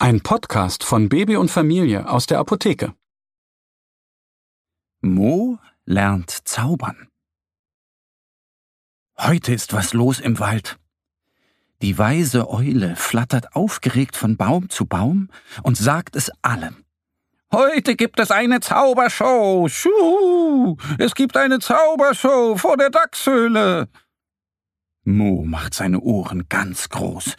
Ein Podcast von Baby und Familie aus der Apotheke. Mo lernt zaubern. Heute ist was los im Wald. Die weise Eule flattert aufgeregt von Baum zu Baum und sagt es allen. Heute gibt es eine Zaubershow. Schuhu! Es gibt eine Zaubershow vor der Dachshöhle. Mo macht seine Ohren ganz groß.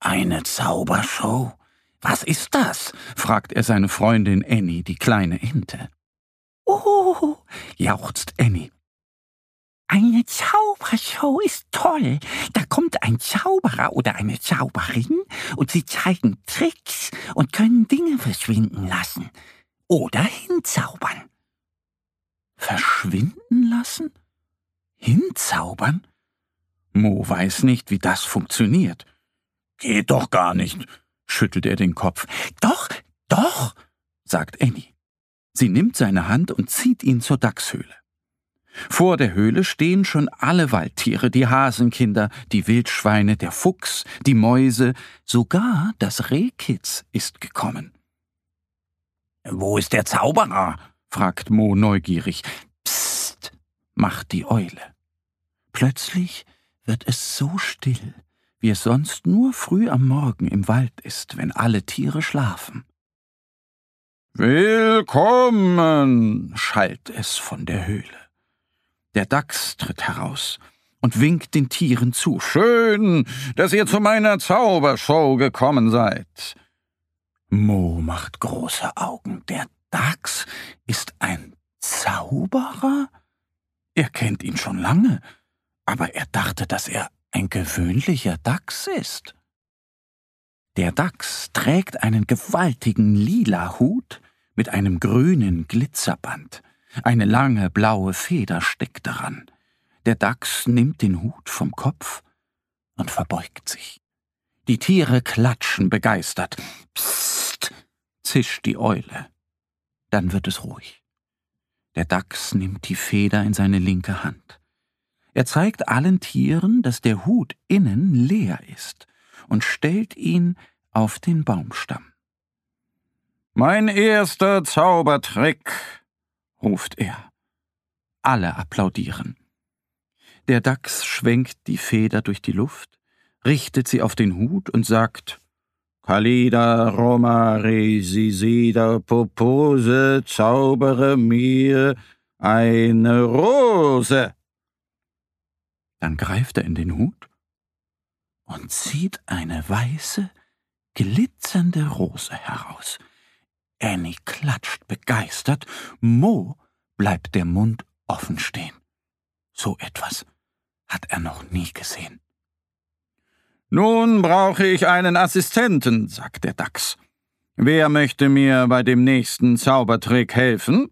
Eine Zaubershow? Was ist das? fragt er seine Freundin Annie, die kleine Ente. Oh, jauchzt Annie. Eine Zaubershow ist toll. Da kommt ein Zauberer oder eine Zauberin und sie zeigen Tricks und können Dinge verschwinden lassen. Oder hinzaubern. Verschwinden lassen? Hinzaubern? Mo weiß nicht, wie das funktioniert. Geht doch gar nicht, schüttelt er den Kopf. Doch, doch, sagt Annie. Sie nimmt seine Hand und zieht ihn zur Dachshöhle. Vor der Höhle stehen schon alle Waldtiere, die Hasenkinder, die Wildschweine, der Fuchs, die Mäuse, sogar das Rehkitz ist gekommen. Wo ist der Zauberer? fragt Mo neugierig. Psst, macht die Eule. Plötzlich wird es so still, wie es sonst nur früh am Morgen im Wald ist, wenn alle Tiere schlafen. Willkommen, schallt es von der Höhle. Der Dachs tritt heraus und winkt den Tieren zu. Schön, dass ihr zu meiner Zaubershow gekommen seid. Mo macht große Augen. Der Dachs ist ein Zauberer? Er kennt ihn schon lange, aber er dachte, dass er ein gewöhnlicher Dachs ist. Der Dachs trägt einen gewaltigen lila Hut mit einem grünen Glitzerband. Eine lange blaue Feder steckt daran. Der Dachs nimmt den Hut vom Kopf und verbeugt sich. Die Tiere klatschen begeistert. Psst, zischt die Eule. Dann wird es ruhig. Der Dachs nimmt die Feder in seine linke Hand. Er zeigt allen Tieren, dass der Hut innen leer ist und stellt ihn auf den Baumstamm. Mein erster Zaubertrick, ruft er. Alle applaudieren. Der Dachs schwenkt die Feder durch die Luft, richtet sie auf den Hut und sagt Kalida Roma Resisida Popose zaubere mir eine Rose. Dann greift er in den Hut und zieht eine weiße, glitzernde Rose heraus. Annie klatscht begeistert, Mo bleibt der Mund offen stehen. So etwas hat er noch nie gesehen. Nun brauche ich einen Assistenten, sagt der Dachs. Wer möchte mir bei dem nächsten Zaubertrick helfen?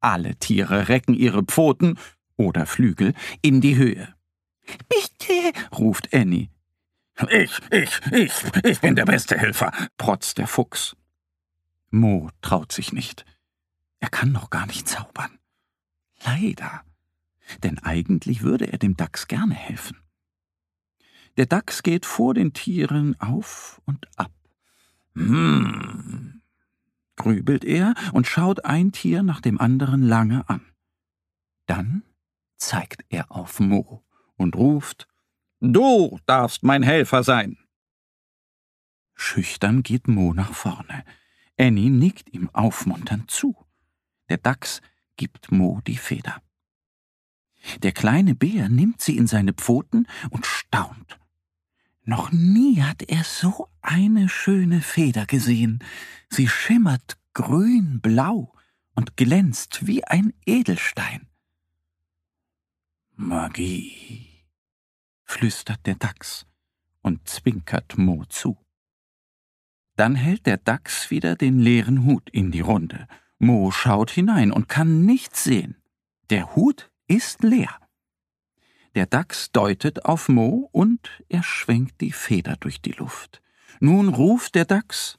Alle Tiere recken ihre Pfoten oder Flügel in die Höhe. Bitte, ruft Annie. Ich, ich, ich, ich bin der beste Helfer, protzt der Fuchs. Mo traut sich nicht. Er kann noch gar nicht zaubern. Leider. Denn eigentlich würde er dem Dachs gerne helfen. Der Dachs geht vor den Tieren auf und ab. Hm, grübelt er und schaut ein Tier nach dem anderen lange an. Dann zeigt er auf Mo und ruft Du darfst mein Helfer sein. Schüchtern geht Mo nach vorne. Annie nickt ihm aufmunternd zu. Der Dachs gibt Mo die Feder. Der kleine Bär nimmt sie in seine Pfoten und staunt. Noch nie hat er so eine schöne Feder gesehen. Sie schimmert grün-blau und glänzt wie ein Edelstein. Magie, flüstert der Dachs und zwinkert Mo zu. Dann hält der Dachs wieder den leeren Hut in die Runde. Mo schaut hinein und kann nichts sehen. Der Hut ist leer. Der Dachs deutet auf Mo und er schwenkt die Feder durch die Luft. Nun ruft der Dachs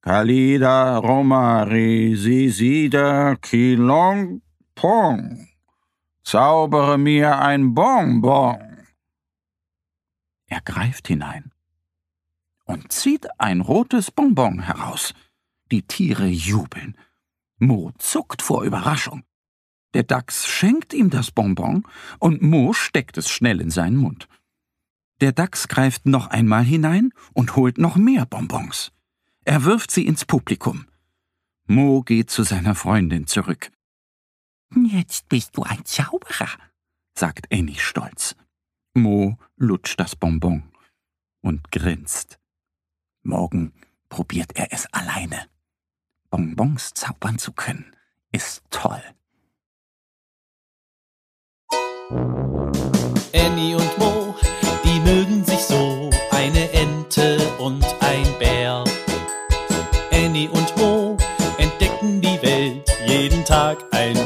Kalida Romari Sisida Kilong Pong. Zaubere mir ein Bonbon. Er greift hinein und zieht ein rotes Bonbon heraus. Die Tiere jubeln. Mo zuckt vor Überraschung. Der Dachs schenkt ihm das Bonbon und Mo steckt es schnell in seinen Mund. Der Dachs greift noch einmal hinein und holt noch mehr Bonbons. Er wirft sie ins Publikum. Mo geht zu seiner Freundin zurück. Jetzt bist du ein Zauberer, sagt Annie stolz. Mo lutscht das Bonbon und grinst. Morgen probiert er es alleine. Bonbons zaubern zu können, ist toll. Annie und Mo, die mögen sich so, eine Ente und ein Bär. Annie und Mo entdecken die Welt jeden Tag ein